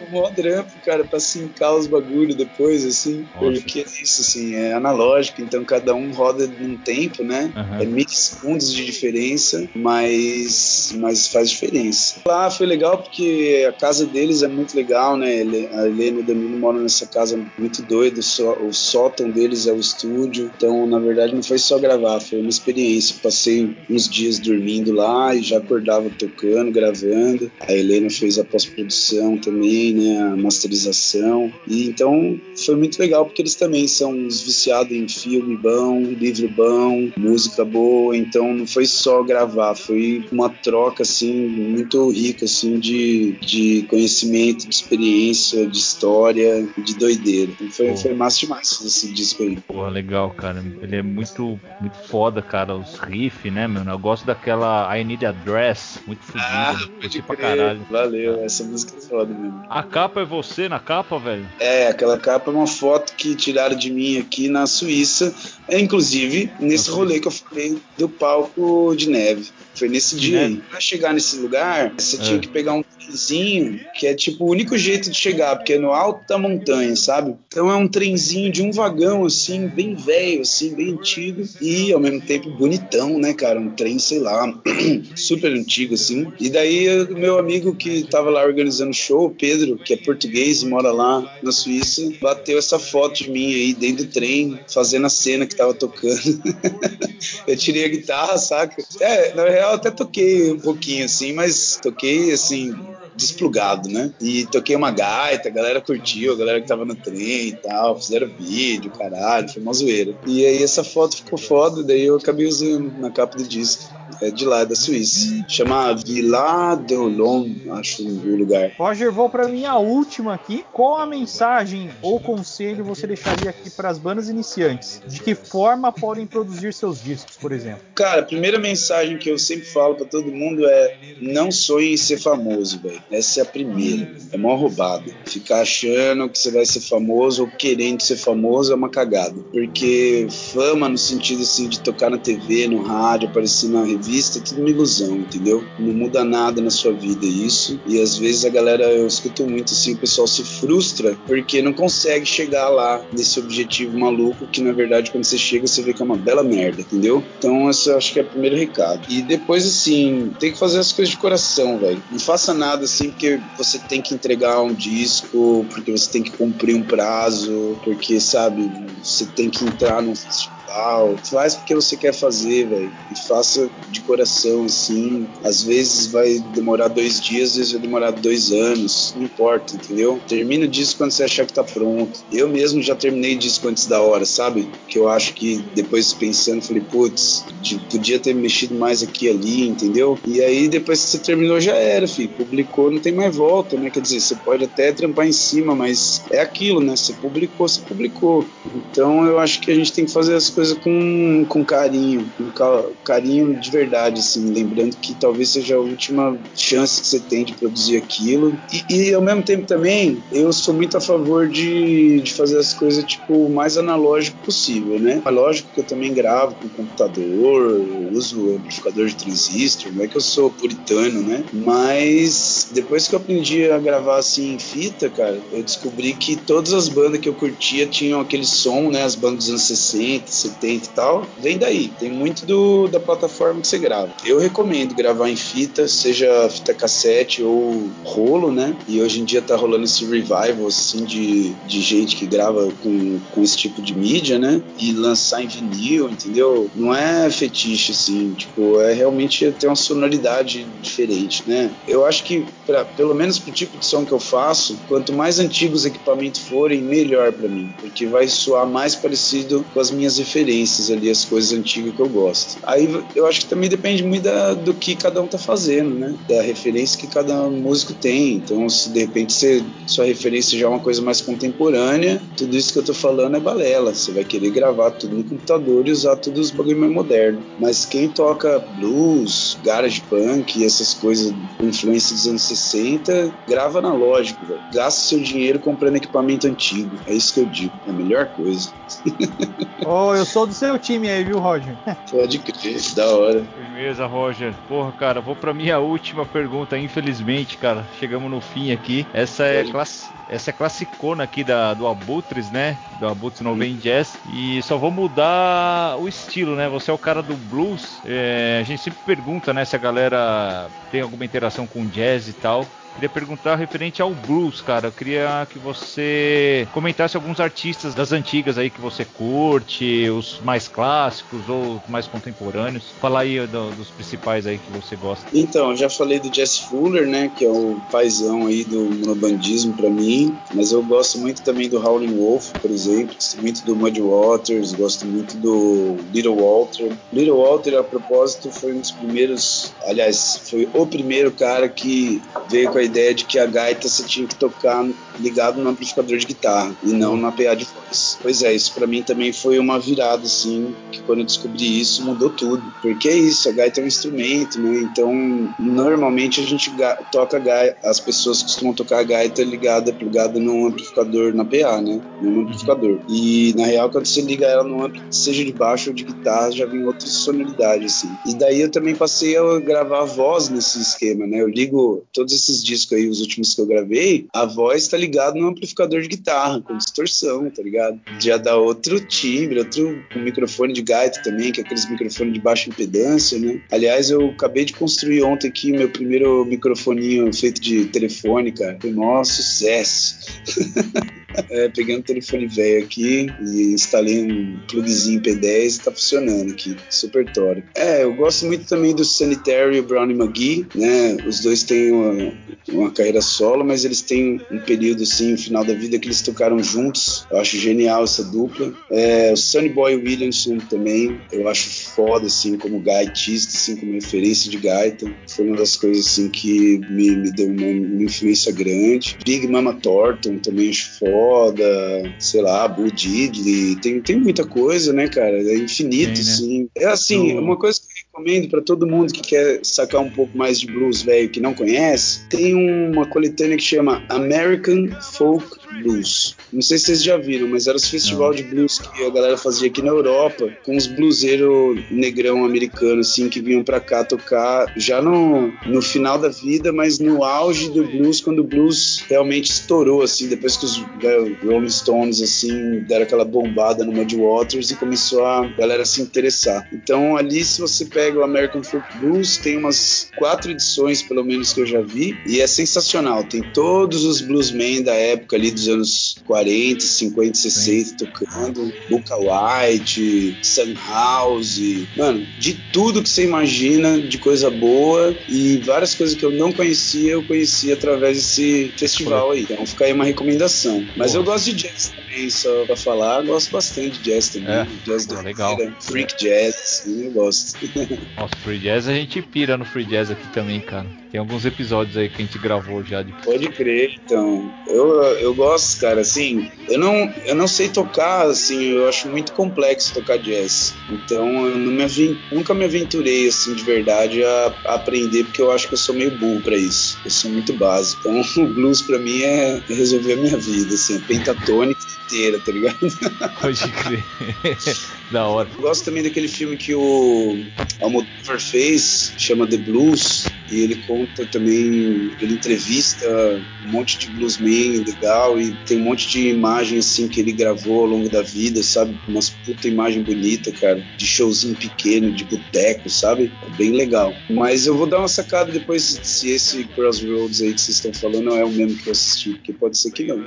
É mó trampo, cara, pra sincar os bagulhos depois, assim. Nossa. Porque é isso, assim, é analógico, então cada um roda num tempo, né? Uhum. É milissegundos de diferença, mas, mas faz diferença. Lá foi legal porque a casa deles é muito legal, né? A Helena e o Danilo moram nessa casa muito doida, o sótão deles é o estúdio, então na verdade não foi só gravar, foi uma experiência. Passei uns dias dormindo lá e já acordava tocando, gravando. A Helena fez a pós-produção também, né, a masterização. E então foi muito legal porque eles também são uns viciados em filme bom, livro bom, música boa. Então não foi só gravar, foi uma troca assim muito rica assim de, de conhecimento, de experiência, de história, de doideira. Então, foi, foi massa demais esse disco aí. Pô, legal, cara. Ele é muito, muito foda, cara. Os riffs, né, meu? Eu gosto daquela I Need a Dress, muito fodida. Ah, pode pra caralho. Valeu, essa música é foda mesmo. A capa é você na capa, velho? É, aquela capa é uma foto que tiraram de mim aqui na Suíça. É, inclusive, nesse rolê que eu falei do palco de neve. Foi nesse de dia aí. Pra chegar nesse lugar, você é. tinha que pegar um trenzinho, que é tipo o único jeito de chegar, porque é no alto da montanha, sabe? Então é um trenzinho de um vagão, assim, bem velho, assim, bem antigo, e ao mesmo tempo bonitão, né, cara? Um trem, sei lá, super antigo, assim. E daí meu amigo que tava lá organizando o show, Pedro, que é português e mora lá na Suíça, bateu essa foto de mim aí dentro do trem, fazendo a cena que tava tocando. eu tirei a guitarra, saca? É, na real até toquei um pouquinho, assim, mas toquei, assim, desplugado, né? E toquei uma gaita, a galera curtiu, a galera que tava no trem e tal, fizeram vídeo, caralho, foi uma zoeira. E aí essa foto ficou foda, daí eu acabei usando na capa do disco. É de lá, da Suíça. Chama Villa de Olon, acho o lugar. Roger, vou para minha última aqui. Qual a mensagem ou conselho você deixaria aqui para as bandas iniciantes? De que forma podem produzir seus discos, por exemplo? Cara, a primeira mensagem que eu sempre falo para todo mundo é: não sonhe em ser famoso, velho. Essa é a primeira. É mó roubado. Ficar achando que você vai ser famoso ou querendo ser famoso é uma cagada. Porque fama, no sentido assim de tocar na TV, no rádio, aparecer na revista, é tudo uma ilusão, entendeu? Não muda nada na sua vida isso. E às vezes a galera, eu escuto muito assim, o pessoal se frustra porque não consegue chegar lá nesse objetivo maluco que na verdade quando você chega você vê que é uma bela merda, entendeu? Então esse eu acho que é o primeiro recado. E depois assim, tem que fazer as coisas de coração, velho. Não faça nada assim porque você tem que entregar um disco, porque você tem que cumprir um prazo, porque sabe, você tem que entrar num tal. Faz porque você quer fazer, velho. E faça de coração, assim. Às vezes vai demorar dois dias, às vezes vai demorar dois anos. Não importa, entendeu? Termina o disco quando você achar que tá pronto. Eu mesmo já terminei disco antes da hora, sabe? Que eu acho que depois pensando, falei, putz, podia ter mexido mais aqui e ali, entendeu? E aí depois que você terminou já era, filho. Publicou, não tem mais volta, né? Quer dizer, você pode até trampar em cima, mas é aquilo, né? Você publicou, você publicou. Então eu acho que a gente tem que fazer as coisas com, com carinho, com carinho de verdade, assim, lembrando que talvez seja a última chance que você tem de produzir aquilo. E, e ao mesmo tempo também, eu sou muito a favor de, de fazer as coisas, tipo, o mais analógico possível, né? É lógico que eu também gravo com computador, uso amplificador de transistor, não é que eu sou puritano, né? Mas depois que eu aprendi a gravar assim em fita, cara, eu descobri que todas as bandas que eu curtia tinham aquele som, né? As bandas dos anos 60, 70 e tal, vem daí. Tem muito do, da plataforma que você grava. Eu recomendo gravar em fita, seja fita cassete ou rolo, né? E hoje em dia tá rolando esse revival, assim, de, de gente que grava com, com esse tipo de mídia, né? E lançar em vinil, entendeu? Não é fetiche, assim, tipo, é realmente ter uma sonoridade diferente, né? Eu acho que, pra, pelo menos pro tipo de som que eu faço, quanto mais antigos os equipamentos forem, melhor para mim, porque vai soar mais parecido com as minhas referências ali, as coisas antigas que eu gosto. Aí eu acho que também depende muito da, do que cada um tá fazendo, né? Da referência que cada músico tem. Então, se de repente você, sua referência já é uma coisa mais contemporânea, tudo isso que eu tô falando é balela. Você vai querer gravar tudo no computador e usar todos os bagulho mais moderno. Mas quem toca blues, garage punk e essas coisas com influência dos anos 60, grava analógico, velho. Gasta seu dinheiro comprando equipamento antigo. É isso que eu digo. É a melhor coisa. oh, eu sou do seu time aí, viu, Roger? Pode crer, da hora. Beleza, Roger. Porra, cara, vou pra minha última pergunta, infelizmente, cara. Chegamos no fim aqui. Essa é classe essa é classicona aqui da, do Abutres, né? Do Abutres No Vem Jazz. E só vou mudar o estilo, né? Você é o cara do blues. É, a gente sempre pergunta, né? Se a galera tem alguma interação com jazz e tal. Queria perguntar referente ao blues, cara. Eu queria que você comentasse alguns artistas das antigas aí que você curte, os mais clássicos ou mais contemporâneos. Fala aí do, dos principais aí que você gosta. Então, já falei do Jess Fuller, né, que é o paizão aí do monobandismo para mim, mas eu gosto muito também do Howlin' Wolf, por exemplo, gosto muito do Muddy Waters, gosto muito do Little Walter. Little Walter, a propósito, foi um dos primeiros, aliás, foi o primeiro cara que veio com a ideia de que a gaita você tinha que tocar ligado no amplificador de guitarra e não na PA de voz. Pois é, isso para mim também foi uma virada, assim, que quando eu descobri isso mudou tudo. Porque é isso, a gaita é um instrumento, né? Então, normalmente a gente toca gaita, as pessoas costumam tocar a gaita ligada, plugada num amplificador na PA, né? No amplificador. E na real, quando você liga ela no ampli, seja de baixo ou de guitarra, já vem outra sonoridade, assim. E daí eu também passei a gravar a voz nesse esquema, né? Eu ligo todos esses discos aí, os últimos que eu gravei, a voz tá ligada no amplificador de guitarra, com distorção, tá ligado? Já dá outro timbre, outro um microfone de gaita também, que é aqueles microfones de baixa impedância, né? Aliás, eu acabei de construir ontem aqui meu primeiro microfoninho feito de telefone, cara. Foi maior sucesso. é, peguei um telefone velho aqui e instalei um plugzinho P10 tá funcionando aqui, super tório. É, eu gosto muito também do Sanitary e o Brownie McGee, né? Os dois têm uma, uma carreira solo, mas eles têm um período assim, no final da vida que eles tocaram juntos. Eu acho genial essa dupla. É, o Sonny Boy Williamson também, eu acho foda assim como gaitista, assim como referência de gaita. Foi uma das coisas assim que me, me deu uma, uma influência grande. Big Mama Thornton também acho foda, sei lá, Boo Diddley, tem, tem muita coisa, né, cara? É infinito, né? assim. É assim, uma coisa que recomendo para todo mundo que quer sacar um pouco mais de blues velho que não conhece, tem uma coletânea que chama American Folk Blues. Não sei se vocês já viram, mas era os festival de blues que a galera fazia aqui na Europa, com os bluseiros negrão americanos, assim, que vinham para cá tocar já no, no final da vida, mas no auge do blues, quando o blues realmente estourou, assim, depois que os Rolling Stones, assim, deram aquela bombada no Muddy Waters e começou a galera se interessar. Então, ali, se você pega o American Folk Blues, tem umas quatro edições, pelo menos, que eu já vi, e é sensacional. Tem todos os bluesmen da época ali, dos anos 40, 50, 60 Sim. tocando, Buka White, Sun House, mano, de tudo que você imagina de coisa boa e várias coisas que eu não conhecia, eu conheci através desse festival aí. Então fica aí uma recomendação. Mas eu gosto de jazz também, só pra falar, gosto bastante de jazz também. É. Jazz do legal. Freak jazz, assim, eu gosto. Nossa, free jazz a gente pira no free jazz aqui também, cara. Tem alguns episódios aí que a gente gravou já de. Pode crer, então. Eu, eu gosto, cara, assim, eu não, eu não sei tocar, assim, eu acho muito complexo tocar jazz. Então eu me, nunca me aventurei, assim, de verdade a, a, aprender, porque eu acho que eu sou meio burro pra isso. Eu sou muito básico. Então o blues pra mim é resolver a minha vida, assim, a pentatônica inteira, tá ligado? Pode crer. da hora. Eu gosto também daquele filme que o Almodóvar fez, chama The Blues, e ele conta também, ele entrevista um monte de bluesman legal e tem um monte de imagem assim que ele gravou ao longo da vida, sabe? Umas puta imagem bonita, cara, de showzinho pequeno, de boteco, sabe? É bem legal. Mas eu vou dar uma sacada depois se esse Crossroads aí que vocês estão falando é o mesmo que eu assisti, porque pode ser que não.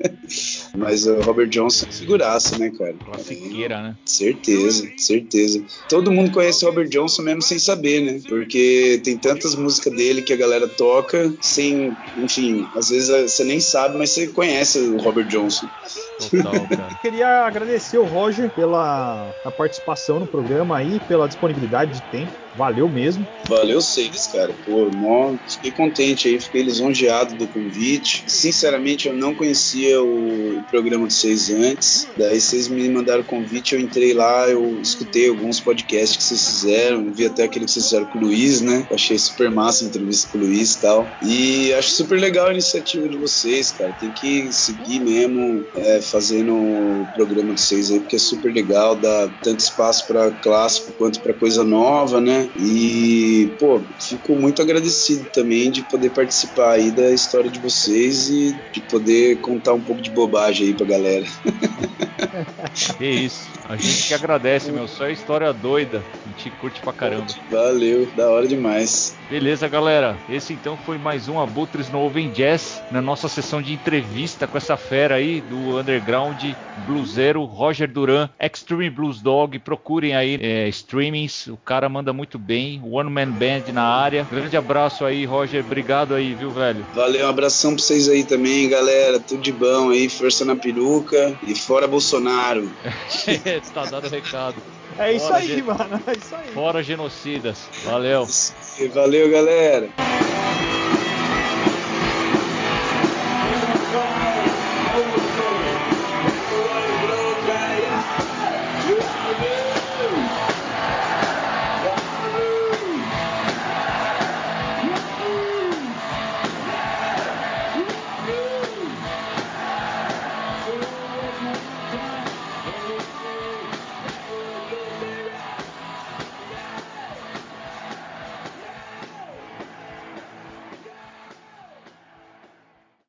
Mas o Robert Johnson é figuraça, né, cara? Classiqueira, é, né? Certeza, certeza. Todo mundo conhece o Robert Johnson mesmo sem saber, né? Porque tem tantas músicas dele que a galera toca sem, enfim, às vezes você nem sabe, mas você conhece o Robert Johnson. Alonso. Total, cara. Queria agradecer o Roger pela participação no programa aí, pela disponibilidade de tempo. Valeu mesmo. Valeu vocês, cara. Pô, mó, fiquei contente aí, fiquei lisonjeado do convite. Sinceramente, eu não conhecia o programa de vocês antes. Daí vocês me mandaram o convite, eu entrei lá, eu escutei alguns podcasts que vocês fizeram, vi até aquele que vocês fizeram com o Luiz, né? Achei super massa a entrevista com o Luiz e tal. E acho super legal a iniciativa de vocês, cara. Tem que seguir mesmo é, fazendo o programa de vocês aí, porque é super legal, dá tanto espaço para clássico quanto para coisa nova, né? E, pô, fico muito agradecido também de poder participar aí da história de vocês e de poder contar um pouco de bobagem aí pra galera. Que isso. A gente que agradece, meu. Só é história doida. A gente curte pra caramba. Valeu, da hora demais. Beleza, galera. Esse então foi mais um Abutres no Oven Jazz, na nossa sessão de entrevista com essa fera aí do underground bluesero Roger Duran, Extreme Blues Dog. Procurem aí é, streamings, o cara manda muito bem. One Man Band na área. Grande abraço aí, Roger. Obrigado aí, viu, velho? Valeu, um abração pra vocês aí também, galera. Tudo de bom aí, força na peruca e fora Bolsonaro. tá dando recado. É isso Fora aí, gen... mano. É isso aí. Fora genocidas. Valeu. Valeu, galera.